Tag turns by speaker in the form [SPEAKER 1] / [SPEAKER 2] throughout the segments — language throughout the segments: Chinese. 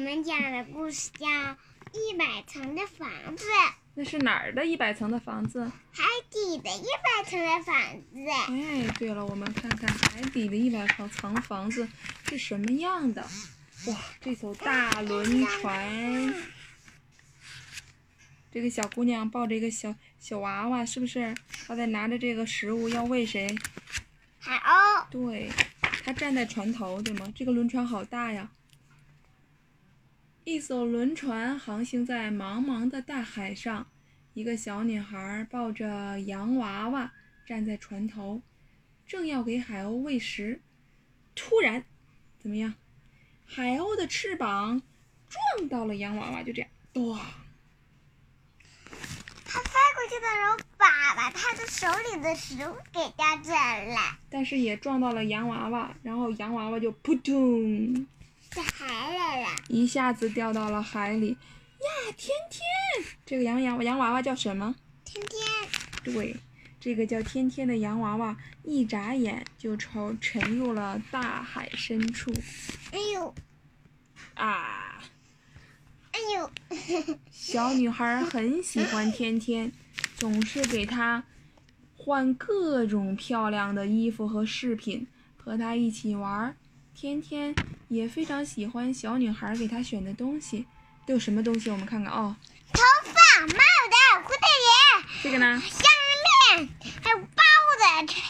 [SPEAKER 1] 们讲的故事叫《一百层的房子》，
[SPEAKER 2] 那是哪儿的一百层的房子？
[SPEAKER 1] 海底的一百层的房子。
[SPEAKER 2] 哎，对了，我们看看海底的一百层层房子是什么样的。哇，这艘大轮船，这个小姑娘抱着一个小小娃娃，是不是？她在拿着这个食物要喂谁？
[SPEAKER 1] 海鸥。
[SPEAKER 2] 对，她站在船头，对吗？这个轮船好大呀。一艘轮船航行在茫茫的大海上，一个小女孩抱着洋娃娃站在船头，正要给海鸥喂食，突然，怎么样？海鸥的翅膀撞到了洋娃娃，就这样，哇！
[SPEAKER 1] 它飞过去的时候，把把它的手里的食物给叼走了。
[SPEAKER 2] 但是也撞到了洋娃娃，然后洋娃娃就扑通。
[SPEAKER 1] 在海里了，
[SPEAKER 2] 一下子掉到了海里呀！天天，这个洋洋洋娃娃叫什么？
[SPEAKER 1] 天天。
[SPEAKER 2] 对，这个叫天天的洋娃娃，一眨眼就沉沉入了大海深处。
[SPEAKER 1] 哎呦！
[SPEAKER 2] 啊！
[SPEAKER 1] 哎呦！
[SPEAKER 2] 小女孩很喜欢天天，总是给她换各种漂亮的衣服和饰品，和她一起玩。天天也非常喜欢小女孩给她选的东西，都有什么东西？我们看看哦。
[SPEAKER 1] 头发、帽子、蝴蝶结。
[SPEAKER 2] 这个呢？
[SPEAKER 1] 项链，还有包子、裙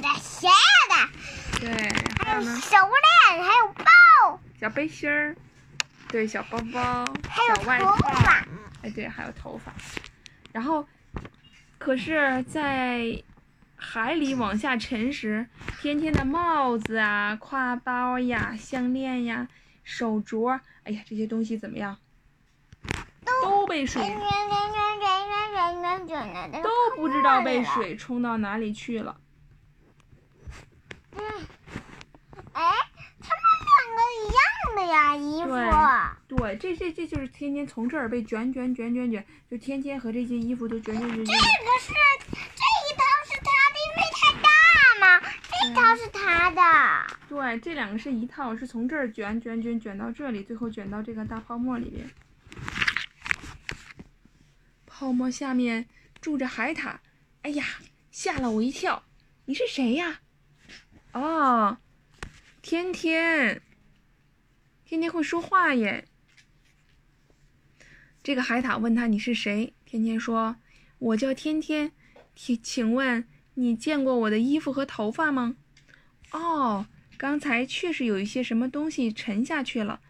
[SPEAKER 1] 子、鞋子。
[SPEAKER 2] 对，
[SPEAKER 1] 还
[SPEAKER 2] 有呢？
[SPEAKER 1] 手链，还有包。
[SPEAKER 2] 小背心儿，对，小包包，小外
[SPEAKER 1] 套。
[SPEAKER 2] 哎，对，还有头发。然后，可是，在。海里往下沉时，天天的帽子啊、挎包呀、项链呀、手镯，哎呀，这些东西怎么样？都被水都不知道被水冲到哪里去了。
[SPEAKER 1] 嗯，哎，他们两个一样的呀，衣
[SPEAKER 2] 服。对，这这这就是天天从这儿被卷卷卷卷卷，就天天和这些衣服都卷卷卷卷。这
[SPEAKER 1] 个是。一套是他的，
[SPEAKER 2] 对，这两个是一套，是从这儿卷卷卷卷到这里，最后卷到这个大泡沫里面。泡沫下面住着海獭，哎呀，吓了我一跳！你是谁呀？哦，天天，天天会说话耶。这个海獭问他你是谁？天天说：“我叫天天，请请问。”你见过我的衣服和头发吗？哦，刚才确实有一些什么东西沉下去了，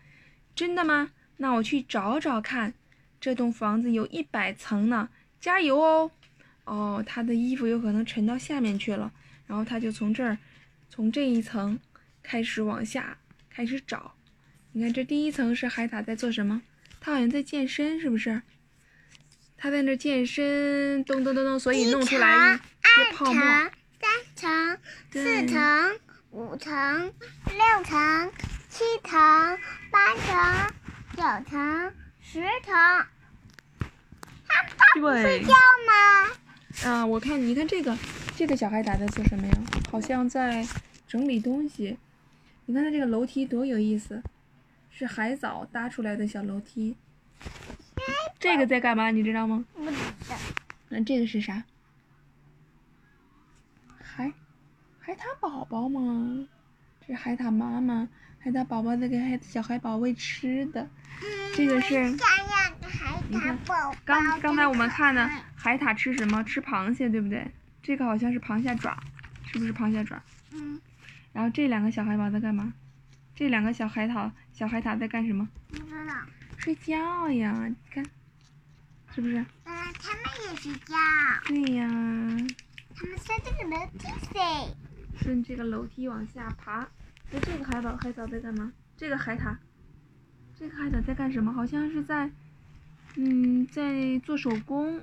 [SPEAKER 2] 真的吗？那我去找找看。这栋房子有一百层呢，加油哦！哦，他的衣服有可能沉到下面去了，然后他就从这儿，从这一层开始往下开始找。你看，这第一层是海獭在做什么？他好像在健身，是不是？他在那健身，咚咚咚咚，所以弄出来。
[SPEAKER 1] 二层、三层、四层、五层、六层、七层、八层、九层、十层。他他不睡觉吗？
[SPEAKER 2] 啊，我看，你看这个，这个小孩打在做什么呀？好像在整理东西。你看他这个楼梯多有意思，是海藻搭出来的小楼梯。这个在干嘛？你知道吗？
[SPEAKER 1] 不知道。
[SPEAKER 2] 那这个是啥？海，海獭宝宝吗？是海獭妈妈，海獭宝宝在给海小海宝喂吃的。这个是，你看，刚刚才我们看的海獭吃什么？吃螃蟹，对不对？这个好像是螃蟹爪，是不是螃蟹爪？
[SPEAKER 1] 嗯。
[SPEAKER 2] 然后这两个小海宝在干嘛？这两个小海獭小海獭在干什么？
[SPEAKER 1] 不知道。
[SPEAKER 2] 睡觉呀，你看，是不是？
[SPEAKER 1] 嗯，他们也睡觉。
[SPEAKER 2] 对呀。
[SPEAKER 1] 他们顺这个楼梯睡，
[SPEAKER 2] 顺这个楼梯往下爬。那这个海宝海藻在干嘛？这个海獭，这个海藻在干什么？好像是在，嗯，在做手工。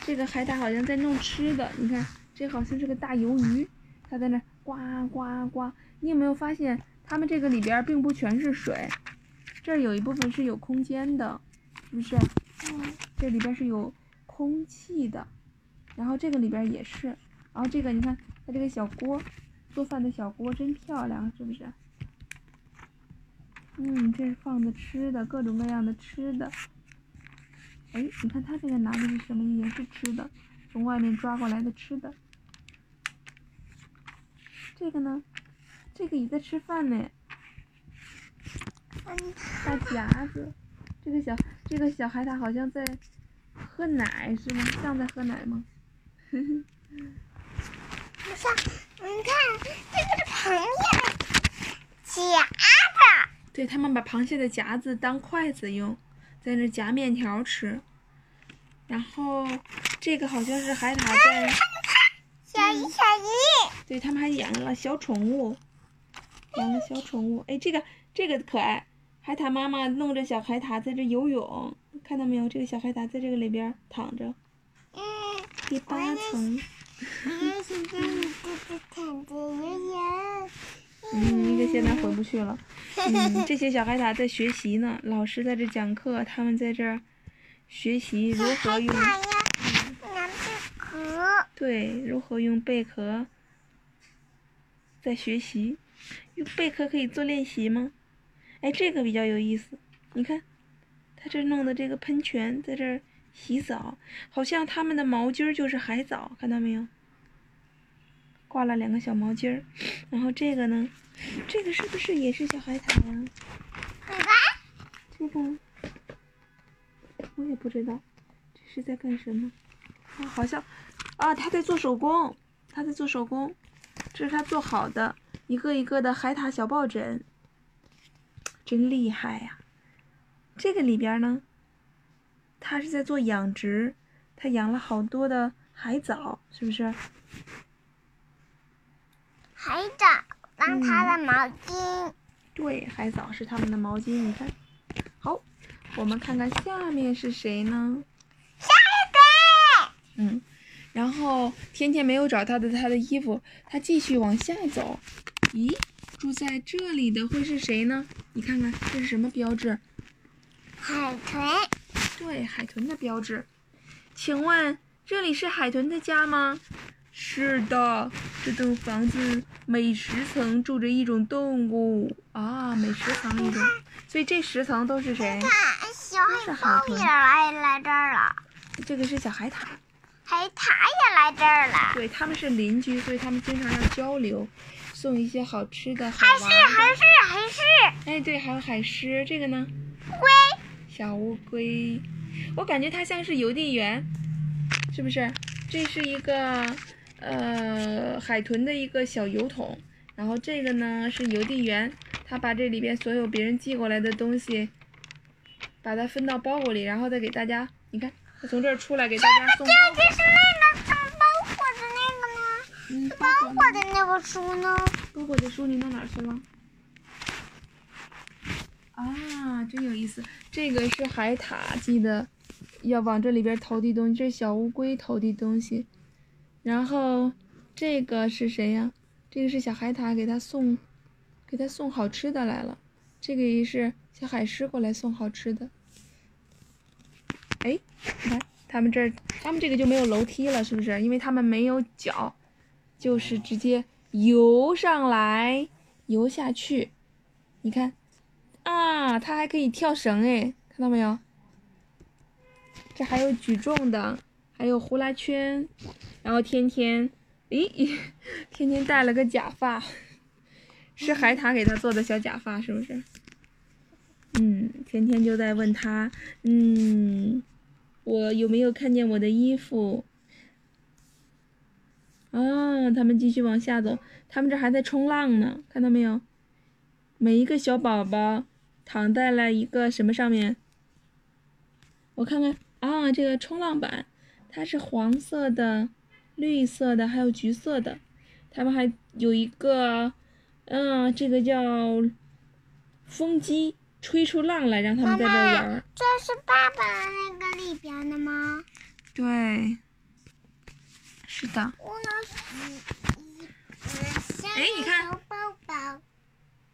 [SPEAKER 2] 这个海獭好像在弄吃的。你看，这好像是个大鱿鱼，它在那呱呱呱。你有没有发现，它们这个里边并不全是水，这儿有一部分是有空间的，是不是？
[SPEAKER 1] 嗯。
[SPEAKER 2] 这里边是有空气的。然后这个里边也是，然后这个你看它这个小锅，做饭的小锅真漂亮，是不是？嗯，这是放的吃的，各种各样的吃的。哎，你看他这个拿的是什么？也是吃的，从外面抓过来的吃的。这个呢？这个也在吃饭呢。大夹子，这个小这个小海獭好像在喝奶是吗？像在喝奶吗？
[SPEAKER 1] 不像，你看这个是螃蟹的夹子。
[SPEAKER 2] 对他们把螃蟹的夹子当筷子用，在那夹面条吃。然后这个好像是海獭在。
[SPEAKER 1] 小鱼，小鱼。
[SPEAKER 2] 对他们还养了小宠物，养了小宠物。哎，这个这个可爱。海獭妈妈弄着小海獭在这游泳，看到没有？这个小海獭在这个里边躺着。
[SPEAKER 1] 嗯。
[SPEAKER 2] 第八层。嗯，一个现在回不去了。嗯，这些小海獭在学习呢，老师在这讲课，他们在这儿学习如何用。
[SPEAKER 1] 拿贝壳。
[SPEAKER 2] 对，如何用贝壳在学习？用贝壳可以做练习吗？哎，这个比较有意思，你看，他这弄的这个喷泉在这儿洗澡，好像他们的毛巾就是海藻，看到没有？挂了两个小毛巾儿，然后这个呢，这个是不是也是小海獭呀？这个我也不知道，这是在干什么？啊，好像啊，他在做手工，他在做手工，这是他做好的一个一个的海獭小抱枕。真厉害呀！这个里边呢，他是在做养殖，他养了好多的海藻，是不是？
[SPEAKER 1] 海藻当他的毛巾。
[SPEAKER 2] 对，海藻是他们的毛巾。你看，好，我们看看下面是谁呢？
[SPEAKER 1] 下一个。
[SPEAKER 2] 嗯，然后天天没有找到的他的衣服，他继续往下走。咦？住在这里的会是谁呢？你看看这是什么标志？
[SPEAKER 1] 海豚。
[SPEAKER 2] 对，海豚的标志。请问这里是海豚的家吗？是的，这栋房子每十层住着一种动物啊，每十层一种，所以这十层都是谁？
[SPEAKER 1] 看，小海豹也来来这儿了。
[SPEAKER 2] 这个是小海獭。
[SPEAKER 1] 海獭也来这儿了。
[SPEAKER 2] 对，他们是邻居，所以他们经常要交流。送一些好吃的，
[SPEAKER 1] 海狮，海狮，海狮。
[SPEAKER 2] 哎，对，还有海狮，这个呢？
[SPEAKER 1] 龟，
[SPEAKER 2] 小乌龟。我感觉它像是邮递员，是不是？这是一个呃海豚的一个小邮筒，然后这个呢是邮递员，他把这里边所有别人寄过来的东西，把它分到包裹里，然后再给大家。你看，他从这儿出来给大家送。
[SPEAKER 1] 包裹的那本书呢？
[SPEAKER 2] 包裹的书你弄哪去了？啊，真有意思！这个是海獭，记得要往这里边投递东西。这是小乌龟投递东西。然后这个是谁呀？这个是小海獭，给他送，给他送好吃的来了。这个也是小海狮过来送好吃的。哎，你看他们这儿，他们这个就没有楼梯了，是不是？因为他们没有脚。就是直接游上来，游下去，你看，啊，它还可以跳绳哎，看到没有？这还有举重的，还有呼啦圈，然后天天，咦，天天戴了个假发，是海獭给他做的小假发，是不是？嗯，天天就在问他，嗯，我有没有看见我的衣服？啊，他们继续往下走，他们这还在冲浪呢，看到没有？每一个小宝宝躺在了一个什么上面？我看看啊，这个冲浪板，它是黄色的、绿色的，还有橘色的。他们还有一个，嗯，这个叫风机，吹出浪来，让他们在这玩。
[SPEAKER 1] 这是爸爸那个里边的吗？
[SPEAKER 2] 对。是的。哎，你看，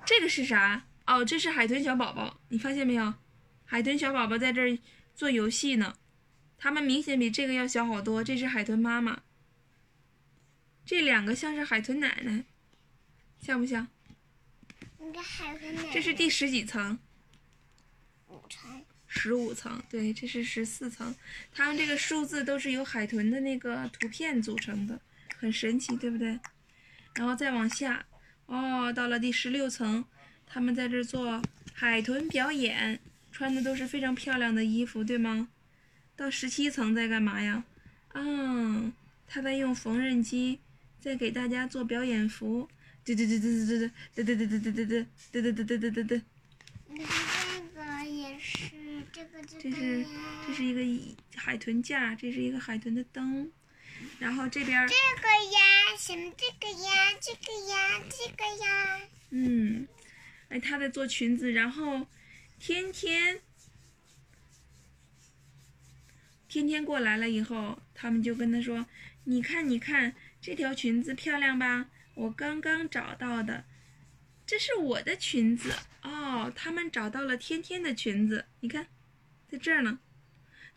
[SPEAKER 2] 这个是啥？哦，这是海豚小宝宝，你发现没有？海豚小宝宝在这儿做游戏呢，他们明显比这个要小好多。这是海豚妈妈，这两个像是海豚奶奶，像不像？这是第十几层？十五层，对，这是十四层。它们这个数字都是由海豚的那个图片组成的，很神奇，对不对？然后再往下，哦，到了第十六层，他们在这做海豚表演，穿的都是非常漂亮的衣服，对吗？到十七层在干嘛呀？啊，他在用缝纫机在给大家做表演服。对对对对对对对对对对对对对对对对对对对。
[SPEAKER 1] 你这个也是，这
[SPEAKER 2] 是这是一个海豚架，这是一个海豚的灯，然后这边
[SPEAKER 1] 这个呀，什么这个呀，这个呀，这个呀。
[SPEAKER 2] 嗯，哎，他在做裙子，然后天天天天过来了以后，他们就跟他说：“你看，你看这条裙子漂亮吧？我刚刚找到的，这是我的裙子哦。”他们找到了天天的裙子，你看，在这儿呢。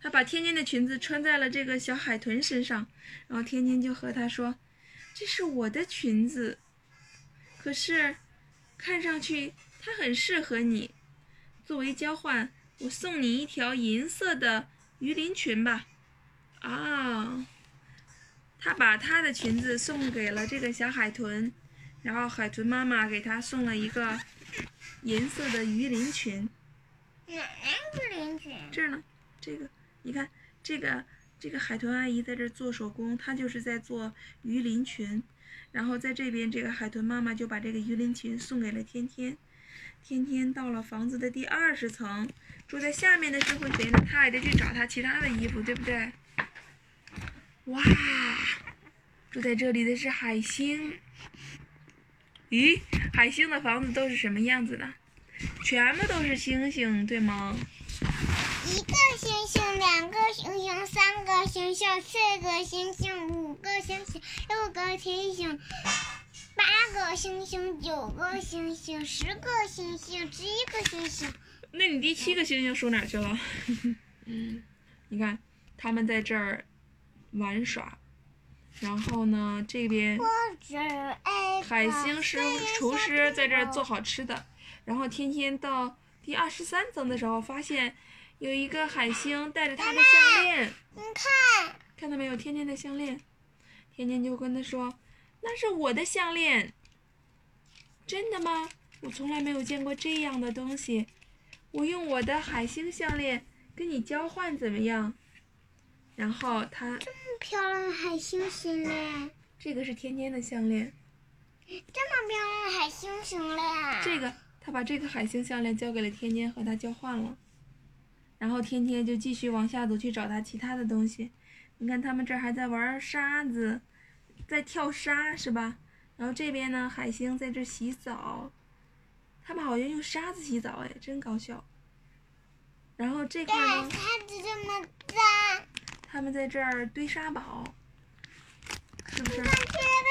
[SPEAKER 2] 他把天天的裙子穿在了这个小海豚身上，然后天天就和他说：“这是我的裙子，可是看上去它很适合你。作为交换，我送你一条银色的鱼鳞裙吧。”啊，他把他的裙子送给了这个小海豚，然后海豚妈妈给他送了一个银色的鱼鳞裙。这儿呢，这个。你看，这个这个海豚阿姨在这做手工，她就是在做鱼鳞裙。然后在这边，这个海豚妈妈就把这个鱼鳞裙送给了天天。天天到了房子的第二十层，住在下面的是会谁呢？他还得去找他其他的衣服，对不对？哇，住在这里的是海星。咦，海星的房子都是什么样子的？全部都是星星，对吗？
[SPEAKER 1] 一个星星，两个星星，三个星星，四个星星，五个星星，六个星星，八个星星，九个星星，十个星星，十一个星星。
[SPEAKER 2] 那你第七个星星数哪去了？嗯你看，他们在这儿玩耍，然后呢，这边海星师厨师在这儿做好吃的，然后天天到第二十三层的时候发现。有一个海星带着他的项链，
[SPEAKER 1] 你看，
[SPEAKER 2] 看到没有？天天的项链，天天就跟他说：“那是我的项链。”真的吗？我从来没有见过这样的东西。我用我的海星项链跟你交换怎么样？然后他
[SPEAKER 1] 这么漂亮的海星项链，
[SPEAKER 2] 这个是天天的项链。
[SPEAKER 1] 这么漂亮的海星项链，
[SPEAKER 2] 这个他把这个海星项链交给了天天，和他交换了。然后天天就继续往下走去找他其他的东西，你看他们这儿还在玩沙子，在跳沙是吧？然后这边呢，海星在这洗澡，他们好像用沙子洗澡哎，真搞笑。然后这块呢，
[SPEAKER 1] 沙子这么脏。
[SPEAKER 2] 他们在这儿堆沙堡，是不是？这
[SPEAKER 1] 个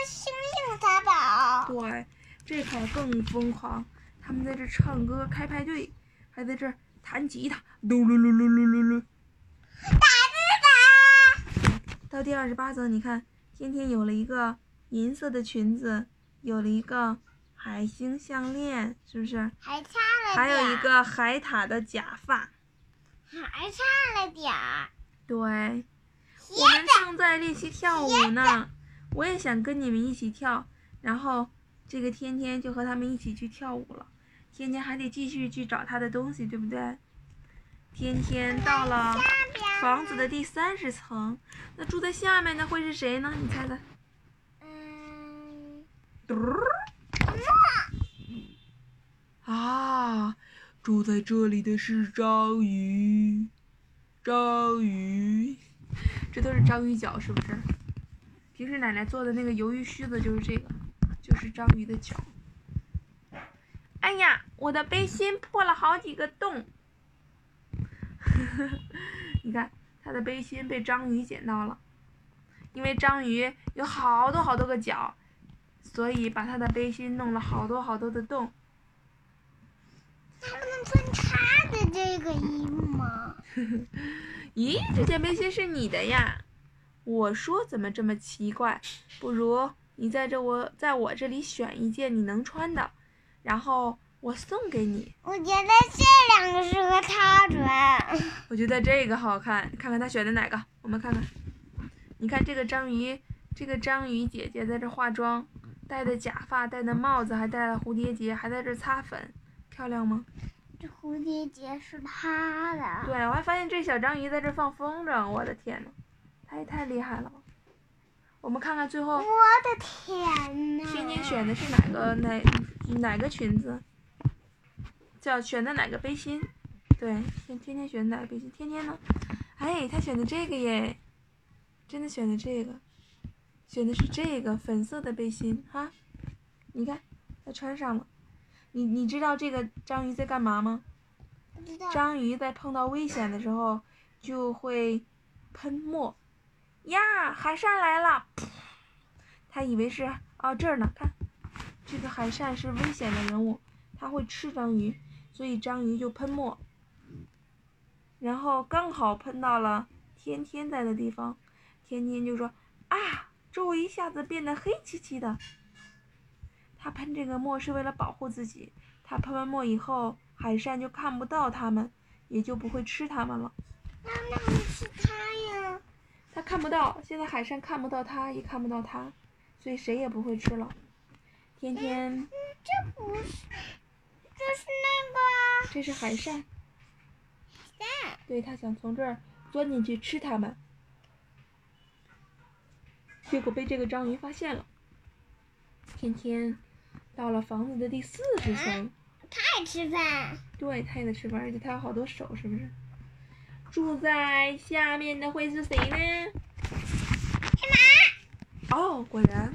[SPEAKER 1] 星星沙堡。
[SPEAKER 2] 对，这块更疯狂，他们在这唱歌开派对，还在这儿。弹吉他，噜噜噜噜噜噜噜，
[SPEAKER 1] 打字
[SPEAKER 2] 打。到第二十八层，你看，天天有了一个银色的裙子，有了一个海星项链，是不是？
[SPEAKER 1] 还差了
[SPEAKER 2] 还有一个海獭的假发。
[SPEAKER 1] 还差了点儿。
[SPEAKER 2] 对。我们正在练习跳舞呢，我也想跟你们一起跳，然后这个天天就和他们一起去跳舞了。天天还得继续去找他的东西，对不对？天天到了房子的第三十层，那住在下面的会是谁呢？你猜猜？
[SPEAKER 1] 嗯。
[SPEAKER 2] 嘟啊，住在这里的是章鱼，章鱼，这都是章鱼脚，是不是？平时奶奶做的那个鱿鱼须子就是这个，就是章鱼的脚。哎呀，我的背心破了好几个洞。你看，他的背心被章鱼捡到了，因为章鱼有好多好多个脚，所以把他的背心弄了好多好多的洞。
[SPEAKER 1] 他不能穿他的这个衣服吗？
[SPEAKER 2] 咦，这件背心是你的呀？我说怎么这么奇怪？不如你在这我在我这里选一件你能穿的。然后我送给你。
[SPEAKER 1] 我觉得这两个适合他穿。
[SPEAKER 2] 我觉得这个好看，看看他选的哪个，我们看看。你看这个章鱼，这个章鱼姐姐在这化妆，戴的假发，戴的帽子，还戴了蝴蝶结，还在这擦粉，漂亮吗？
[SPEAKER 1] 这蝴蝶结是他的。
[SPEAKER 2] 对，我还发现这小章鱼在这放风筝，我的天呐，他也太厉害了。我们看看最后。
[SPEAKER 1] 我的天呐！
[SPEAKER 2] 天天选的是哪个哪哪个裙子？叫选的哪个背心？对，天天天选的哪个背心？天天呢？哎，他选的这个耶，真的选的这个，选的是这个粉色的背心哈。你看，他穿上了。你你知道这个章鱼在干嘛吗？
[SPEAKER 1] 不知道。
[SPEAKER 2] 章鱼在碰到危险的时候就会喷墨。呀，海扇来了！他以为是哦这儿呢，看，这个海扇是危险的人物，他会吃章鱼，所以章鱼就喷墨，然后刚好喷到了天天在的地方，天天就说啊，周围一下子变得黑漆漆的。他喷这个墨是为了保护自己，他喷完墨以后，海扇就看不到他们，也就不会吃他们了。
[SPEAKER 1] 那那会是他呀？
[SPEAKER 2] 他看不到，现在海扇看不到他，也看不到他，所以谁也不会吃了。天天，
[SPEAKER 1] 嗯，这不是，这是那个。
[SPEAKER 2] 这是海扇。
[SPEAKER 1] 扇。
[SPEAKER 2] 对他想从这儿钻进去吃它们，结果被这个章鱼发现了。天天到了房子的第四十层。
[SPEAKER 1] 他也吃饭。
[SPEAKER 2] 对，他也在吃饭，而且他有好多手，是不是？住在下面的会是谁呢？
[SPEAKER 1] 海马。
[SPEAKER 2] 哦，果然，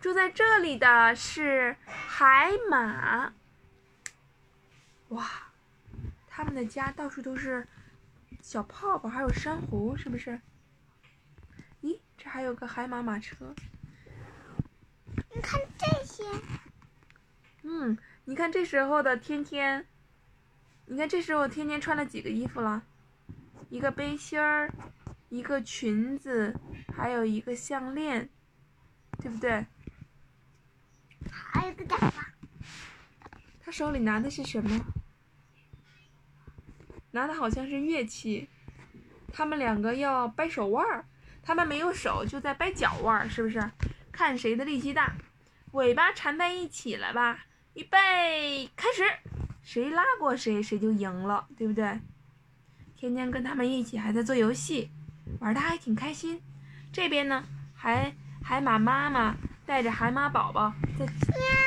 [SPEAKER 2] 住在这里的是海马。哇，他们的家到处都是小泡泡，还有珊瑚，是不是？咦，这还有个海马马车。
[SPEAKER 1] 你看这些。
[SPEAKER 2] 嗯，你看这时候的天天。你看这时候天天穿了几个衣服了？一个背心儿，一个裙子，还有一个项链，对不对？
[SPEAKER 1] 还有个假发。
[SPEAKER 2] 他手里拿的是什么？拿的好像是乐器。他们两个要掰手腕儿，他们没有手，就在掰脚腕儿，是不是？看谁的力气大。尾巴缠在一起了吧？预备，开始。谁拉过谁，谁就赢了，对不对？天天跟他们一起还在做游戏，玩的还挺开心。这边呢，海海马妈妈带着海马宝宝在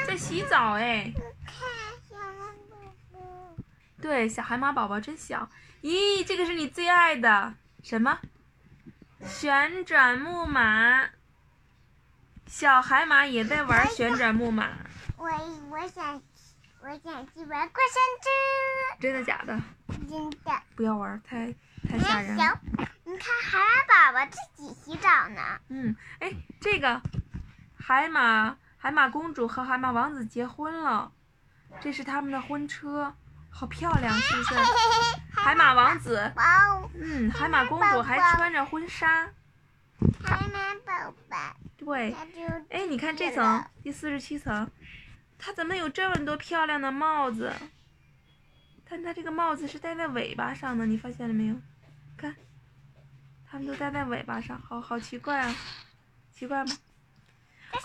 [SPEAKER 2] 在洗澡，哎。对，小海马宝宝真小。咦，这个是你最爱的什么？旋转木马。小海马也在玩旋转木马。
[SPEAKER 1] 我我想。我想去玩过山车。
[SPEAKER 2] 真的假的？
[SPEAKER 1] 真的。
[SPEAKER 2] 不要玩，太太吓人了。
[SPEAKER 1] 你看海马宝宝自己洗澡呢。
[SPEAKER 2] 嗯，哎，这个海马海马公主和海马王子结婚了，这是他们的婚车，好漂亮，是不是？海马王子。嗯，海马公主还穿着婚纱。
[SPEAKER 1] 海马宝宝。
[SPEAKER 2] 对。哎，你看这层，第四十七层。它怎么有这么多漂亮的帽子？但它这个帽子是戴在尾巴上的，你发现了没有？看，它们都戴在尾巴上，好好奇怪啊！奇怪吗？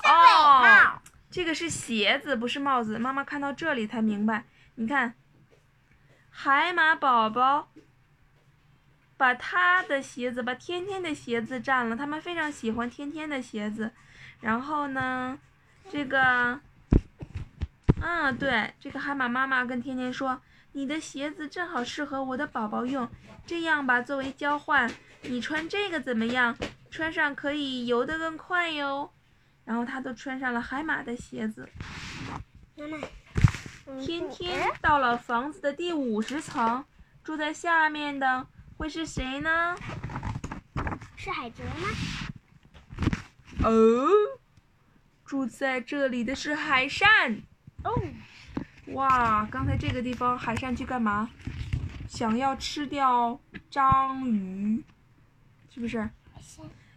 [SPEAKER 2] 哦，这个是鞋子，不是帽子。妈妈看到这里才明白。你看，海马宝宝把他的鞋子，把天天的鞋子占了。他们非常喜欢天天的鞋子。然后呢，这个。嗯，对，这个海马妈妈跟天天说：“你的鞋子正好适合我的宝宝用，这样吧，作为交换，你穿这个怎么样？穿上可以游得更快哟。”然后他都穿上了海马的鞋子。
[SPEAKER 1] 妈妈，
[SPEAKER 2] 天天到了房子的第五十层，住在下面的会是谁呢？
[SPEAKER 1] 是海蜇吗？
[SPEAKER 2] 哦，住在这里的是海扇。哦，哇！刚才这个地方海扇去干嘛？想要吃掉章鱼，是不是？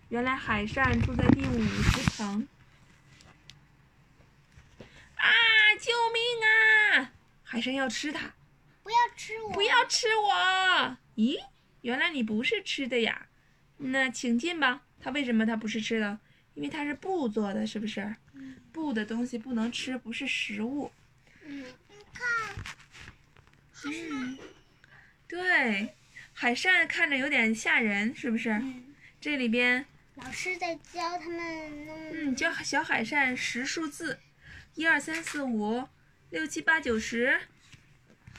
[SPEAKER 2] 原来海扇住在第五十层。啊！救命啊！海参要吃它，
[SPEAKER 1] 不要吃我！
[SPEAKER 2] 不要吃我！咦，原来你不是吃的呀？那请进吧。它为什么它不是吃的？因为它是布做的，是不是？布的东西不能吃，不是食物。
[SPEAKER 1] 嗯，你看，
[SPEAKER 2] 嗯，对，海扇看着有点吓人，是不是？
[SPEAKER 1] 嗯，
[SPEAKER 2] 这里边，
[SPEAKER 1] 老师在教他们弄。
[SPEAKER 2] 嗯，教小海扇识数字，一二三四五六七八九十。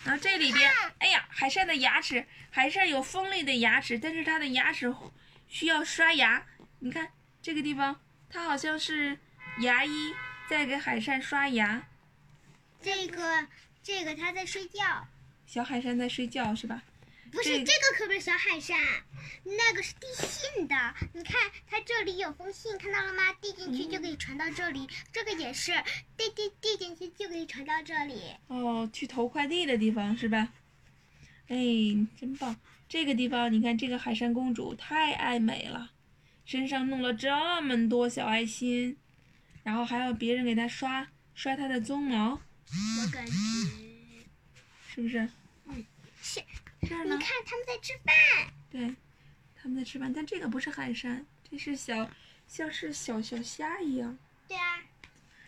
[SPEAKER 2] 然后这里边，哎呀，海扇的牙齿，海扇有锋利的牙齿，但是它的牙齿需要刷牙。你看这个地方，它好像是牙医在给海扇刷牙。
[SPEAKER 1] 这个，这个它在睡觉。
[SPEAKER 2] 小海扇在睡觉是吧？
[SPEAKER 1] 不是，
[SPEAKER 2] 这
[SPEAKER 1] 这个可不是小海扇，那个是递信的。你看，它这里有封信，看到了吗？递进去就可以传到这里。这个也是，递递递进去就可以传到这里。
[SPEAKER 2] 哦，去投快递的地方是吧？哎，真棒！这个地方你看，这个海扇公主太爱美了，身上弄了这么多小爱心，然后还要别人给他刷刷他的鬃毛，
[SPEAKER 1] 我感觉
[SPEAKER 2] 是不是？
[SPEAKER 1] 是。
[SPEAKER 2] 这儿呢？
[SPEAKER 1] 你看他们在吃饭。
[SPEAKER 2] 对，他们在吃饭，但这个不是海参，这是小，像是小小虾一样。
[SPEAKER 1] 对啊，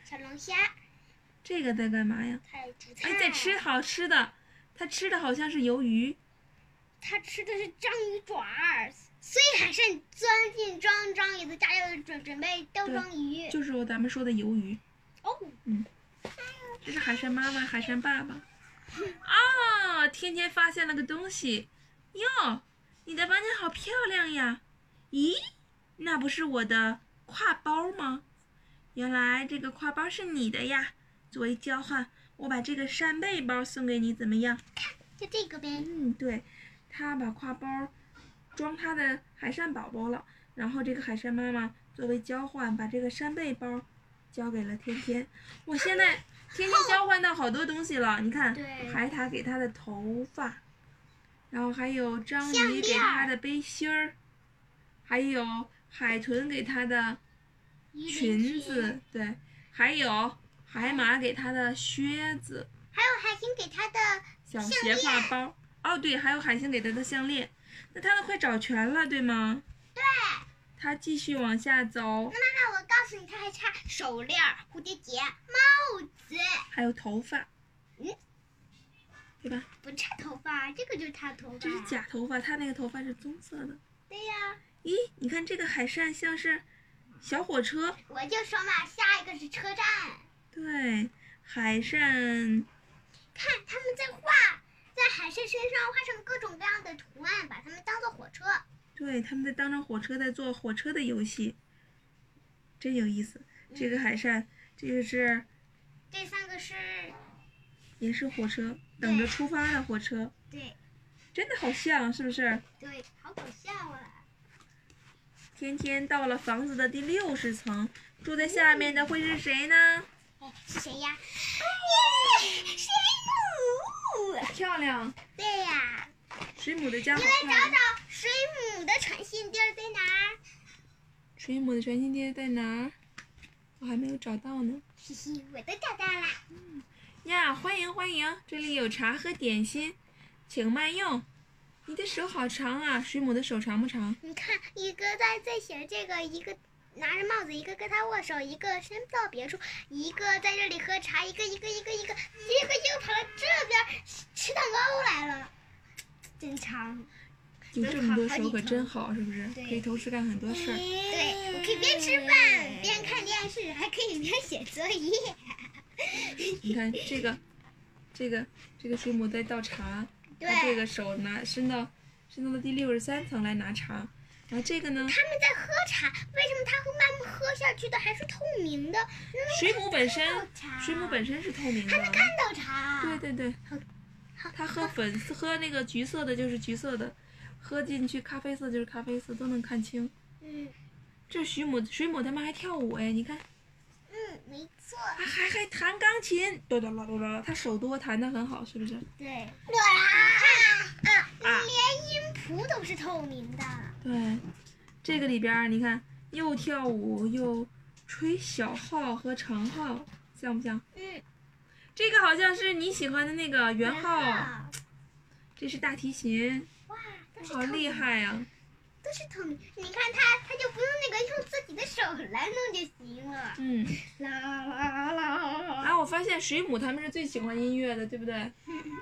[SPEAKER 1] 小龙虾。
[SPEAKER 2] 这个在干嘛呀？
[SPEAKER 1] 它在。
[SPEAKER 2] 哎，在吃好吃的，它吃的好像是鱿鱼。
[SPEAKER 1] 它吃的是章鱼爪儿，所以海参钻进装章鱼的家里准准备兜装鱼。
[SPEAKER 2] 就是咱们说的鱿鱼。
[SPEAKER 1] 哦。
[SPEAKER 2] 嗯。这是海参妈妈，海参爸爸。啊！天天发现了个东西，哟，你的房间好漂亮呀！咦，那不是我的挎包吗？原来这个挎包是你的呀！作为交换，我把这个扇贝包送给你，怎么样？
[SPEAKER 1] 看就这个呗。
[SPEAKER 2] 嗯，对，他把挎包装他的海扇宝宝了，然后这个海扇妈妈作为交换，把这个扇贝包交给了天天。我现在。天天交换到好多东西了，你看，海獭给他的头发，然后还有章鱼给他的背心儿，还有海豚给他的裙子，对，还有海马给他的靴子，
[SPEAKER 1] 还有海星给他的
[SPEAKER 2] 小斜挎包，哦对，还有海星给他的项链，那他都快找全了，对吗？
[SPEAKER 1] 对。
[SPEAKER 2] 他继续往下走。妈
[SPEAKER 1] 妈，我告诉你，他还差手链、蝴蝶结、帽子，
[SPEAKER 2] 还有头发。
[SPEAKER 1] 嗯，
[SPEAKER 2] 对吧？
[SPEAKER 1] 不差头发，这个就是他的头发。
[SPEAKER 2] 这是假头发，他那个头发是棕色的。
[SPEAKER 1] 对呀。
[SPEAKER 2] 咦，你看这个海扇像是小火车。
[SPEAKER 1] 我就说嘛，下一个是车站。
[SPEAKER 2] 对，海扇。
[SPEAKER 1] 看他们在画，在海扇身上画上各种各样的图案，把它们当做火车。
[SPEAKER 2] 对，他们在当着火车在做火车的游戏，真有意思。这个海扇，这个是，
[SPEAKER 1] 这三个是，
[SPEAKER 2] 也是火车，等着出发的火车。
[SPEAKER 1] 对，
[SPEAKER 2] 真的好像，是不是？
[SPEAKER 1] 对，好搞笑啊！
[SPEAKER 2] 天天到了房子的第六十层，住在下面的会是谁呢？
[SPEAKER 1] 是谁呀？水
[SPEAKER 2] 母。漂亮。
[SPEAKER 1] 对呀。
[SPEAKER 2] 水母的家好
[SPEAKER 1] 你来找找水母的传信地在哪儿？
[SPEAKER 2] 水母的传信地在哪儿？我还没有找到呢。
[SPEAKER 1] 嘻嘻，我都找到了。
[SPEAKER 2] 嗯呀，欢迎欢迎，这里有茶和点心，请慢用。你的手好长啊，水母的手长不长？
[SPEAKER 1] 你看，一个在在写这个，一个拿着帽子，一个跟他握手，一个身到别处，一个在这里喝茶，一个一个一个一个，一个又跑到这边吃蛋糕来了。真长，
[SPEAKER 2] 有这么多手可真好，是不是？可以同时干很多事儿。
[SPEAKER 1] 对，我可以边吃饭边看电视，还可以边写作业。
[SPEAKER 2] 你看这个，这个，这个水母在倒茶，他这个手拿伸到伸到了第六十三层来拿茶，然后这个呢？
[SPEAKER 1] 他们在喝茶，为什么它会慢慢喝下去的还是透明的？
[SPEAKER 2] 水母本身，水母本身是透明的。
[SPEAKER 1] 还能看到茶。
[SPEAKER 2] 对对对。它喝粉色，喝那个橘色的，就是橘色的；喝进去咖啡色，就是咖啡色，都能看清。
[SPEAKER 1] 嗯。
[SPEAKER 2] 这水母，水母他们还跳舞哎，你看。
[SPEAKER 1] 嗯，没错。
[SPEAKER 2] 还还还弹钢琴，哆哆啦哆啦，他手多，弹的很好，是不是？
[SPEAKER 1] 对。啊啊！连音谱都是透明的。
[SPEAKER 2] 对，这个里边你看，又跳舞又吹小号和长号，像不像？
[SPEAKER 1] 嗯。
[SPEAKER 2] 这个好像是你喜欢的那个圆号，
[SPEAKER 1] 号，
[SPEAKER 2] 这是大提琴，
[SPEAKER 1] 哇，
[SPEAKER 2] 好厉，害呀、
[SPEAKER 1] 都是透明。你看它，它就不用那个用自己的手来弄就行了。
[SPEAKER 2] 嗯，
[SPEAKER 1] 啦啦啦
[SPEAKER 2] 啊，我发现水母他们是最喜欢音乐的，对不对？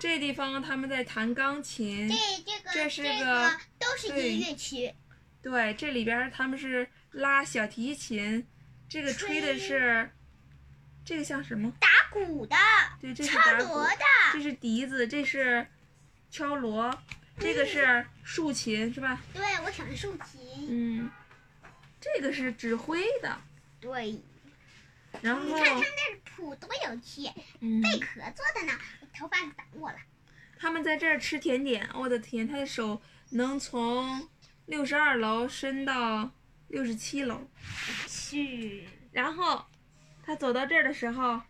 [SPEAKER 2] 这地方他们在弹钢琴
[SPEAKER 1] 这，这个
[SPEAKER 2] 这是
[SPEAKER 1] 这
[SPEAKER 2] 个
[SPEAKER 1] 都是音乐区，
[SPEAKER 2] 对，这里边儿他们是拉小提琴，这个吹的是，这个像什么？
[SPEAKER 1] 打鼓的，
[SPEAKER 2] 对，这是
[SPEAKER 1] 敲
[SPEAKER 2] 打鼓
[SPEAKER 1] 锣，的，
[SPEAKER 2] 这是笛子，这是敲锣，这个是竖琴，是吧？
[SPEAKER 1] 对我喜欢竖琴，
[SPEAKER 2] 嗯，这个是指挥的，
[SPEAKER 1] 对，
[SPEAKER 2] 然后
[SPEAKER 1] 你看他们那谱多有趣，
[SPEAKER 2] 嗯，
[SPEAKER 1] 贝壳做的呢，我头发挡我了，
[SPEAKER 2] 他们在这儿吃甜点，我的天，他的手能从六十二楼伸到六十七楼，
[SPEAKER 1] 去，
[SPEAKER 2] 然后他走到这儿的时候，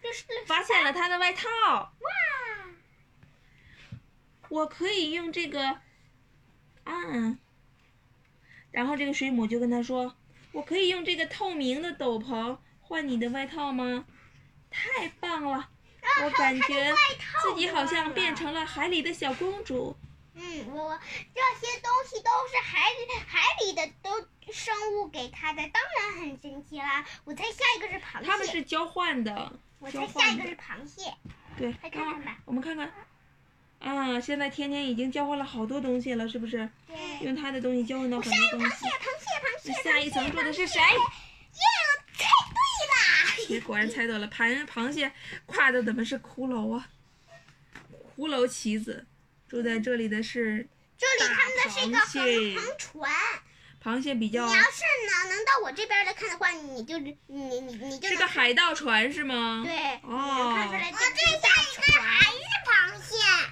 [SPEAKER 2] 发现了他的外套，
[SPEAKER 1] 哇，
[SPEAKER 2] 我可以用这个啊，然后这个水母就跟他说，我可以用这个透明的斗篷换你的外套吗？太棒了！我感觉自己好像变成了海里的小公主。
[SPEAKER 1] 嗯，我这些东西都是海里海里的都生物给他的，当然很神奇啦。我猜下一个是螃蟹，
[SPEAKER 2] 他们是交换的，
[SPEAKER 1] 我猜下一个是。螃蟹，
[SPEAKER 2] 对，
[SPEAKER 1] 来看看吧
[SPEAKER 2] 啊我们看看。啊，现在天天已经交换了好多东西了，是不是？用他的东西交换到很多东西
[SPEAKER 1] 螃蟹，。螃蟹，螃蟹，
[SPEAKER 2] 那下一层住的是谁？
[SPEAKER 1] 耶，我猜对了你。
[SPEAKER 2] 果然猜对了，螃螃蟹跨的怎么是骷髅啊？骷髅棋子，住在这里的是
[SPEAKER 1] 这里他们的是一个
[SPEAKER 2] 大螃蟹
[SPEAKER 1] 船，
[SPEAKER 2] 螃蟹，比较
[SPEAKER 1] 你要是能能到我这边来看的话，你就你你你就是能
[SPEAKER 2] 个海盗船是吗？
[SPEAKER 1] 对，
[SPEAKER 2] 哦
[SPEAKER 1] 能看出来这这下一个。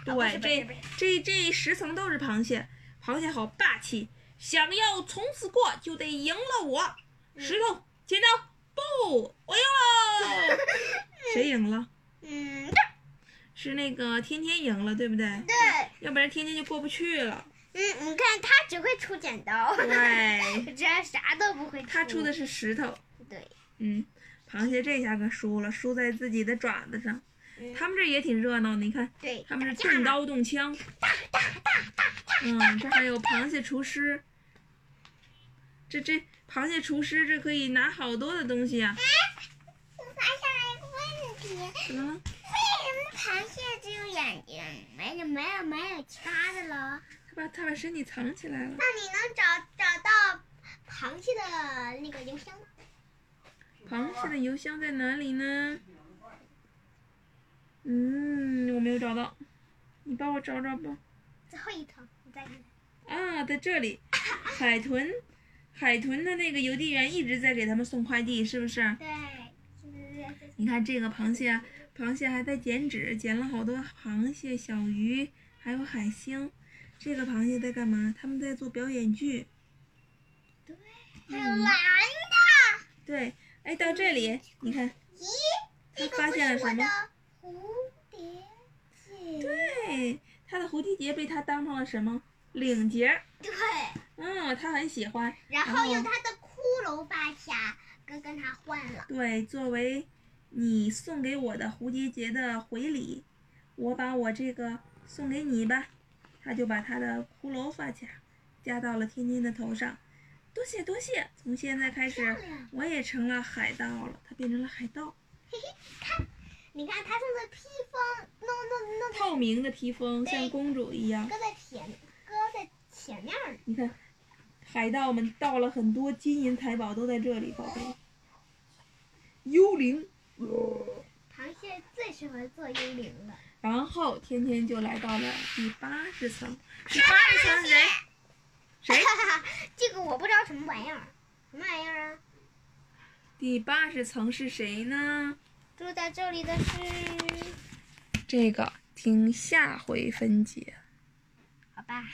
[SPEAKER 2] 对，这这这十层都是螃蟹，螃蟹好霸气，想要从此过就得赢了我。石头剪刀布，我赢了。谁赢了？
[SPEAKER 1] 嗯，
[SPEAKER 2] 是那个天天赢了，对不对？
[SPEAKER 1] 对，
[SPEAKER 2] 要不然天天就过不去了。
[SPEAKER 1] 嗯，你看他只会出剪刀，
[SPEAKER 2] 对，
[SPEAKER 1] 这啥都不会出。
[SPEAKER 2] 他出的是石头。
[SPEAKER 1] 对，
[SPEAKER 2] 嗯，螃蟹这下可输了，输在自己的爪子上。
[SPEAKER 1] 嗯
[SPEAKER 2] 他们这也挺热闹的，你看，
[SPEAKER 1] 对，
[SPEAKER 2] 他们是动刀动枪。嗯，这还有螃蟹厨师。这这螃蟹厨师这可以拿好多的东西啊！
[SPEAKER 1] 我发现了一个问题，
[SPEAKER 2] 怎么了？
[SPEAKER 1] 为什么螃蟹只有眼睛，没有没有没有其他的了？
[SPEAKER 2] 他把他把身体藏起来了。
[SPEAKER 1] 那你能找找到螃蟹的那个邮箱吗？
[SPEAKER 2] 螃蟹的邮箱在哪里呢？嗯，我没有找到，你帮我找找吧。
[SPEAKER 1] 最后一层，你再。
[SPEAKER 2] 啊，在这里，海豚，海豚的那个邮递员一直在给他们送快递，是不是？
[SPEAKER 1] 对，
[SPEAKER 2] 你看这个螃蟹，螃蟹还在剪纸，剪了好多螃蟹、小鱼，还有海星。这个螃蟹在干嘛？他们在做表演剧。
[SPEAKER 1] 还有蓝的。
[SPEAKER 2] 对，哎，到这里，你看，
[SPEAKER 1] 咦，
[SPEAKER 2] 他
[SPEAKER 1] 这个
[SPEAKER 2] 发现了什么？
[SPEAKER 1] 蝴蝶结。
[SPEAKER 2] 对，他的蝴蝶结被他当成了什么？领结。
[SPEAKER 1] 对，
[SPEAKER 2] 嗯，他很喜欢。
[SPEAKER 1] 然
[SPEAKER 2] 然后
[SPEAKER 1] 后用他的骷髅发卡跟跟他换了。
[SPEAKER 2] 对，作为你送给我的蝴蝶结的回礼，我把我这个送给你吧。他就把他的骷髅发卡加到了天天的头上。多谢多谢，从现在开始我也成了海盗了。他变成了海盗，
[SPEAKER 1] 你看他送的披风，弄弄弄
[SPEAKER 2] 透明的披风，像公主一样。
[SPEAKER 1] 搁在前，搁在前面儿。
[SPEAKER 2] 你看，海盗们盗了很多金银财宝，都在这里，宝贝。幽灵。
[SPEAKER 1] 螃蟹最适合做幽灵了。
[SPEAKER 2] 然后天天就来到了第八十层，第八十层是谁？谁？
[SPEAKER 1] 这个我不知道什么玩意儿，什么玩意儿啊？
[SPEAKER 2] 第八十层是谁呢？
[SPEAKER 1] 住在这里的是，
[SPEAKER 2] 这个听下回分解。
[SPEAKER 1] 好吧。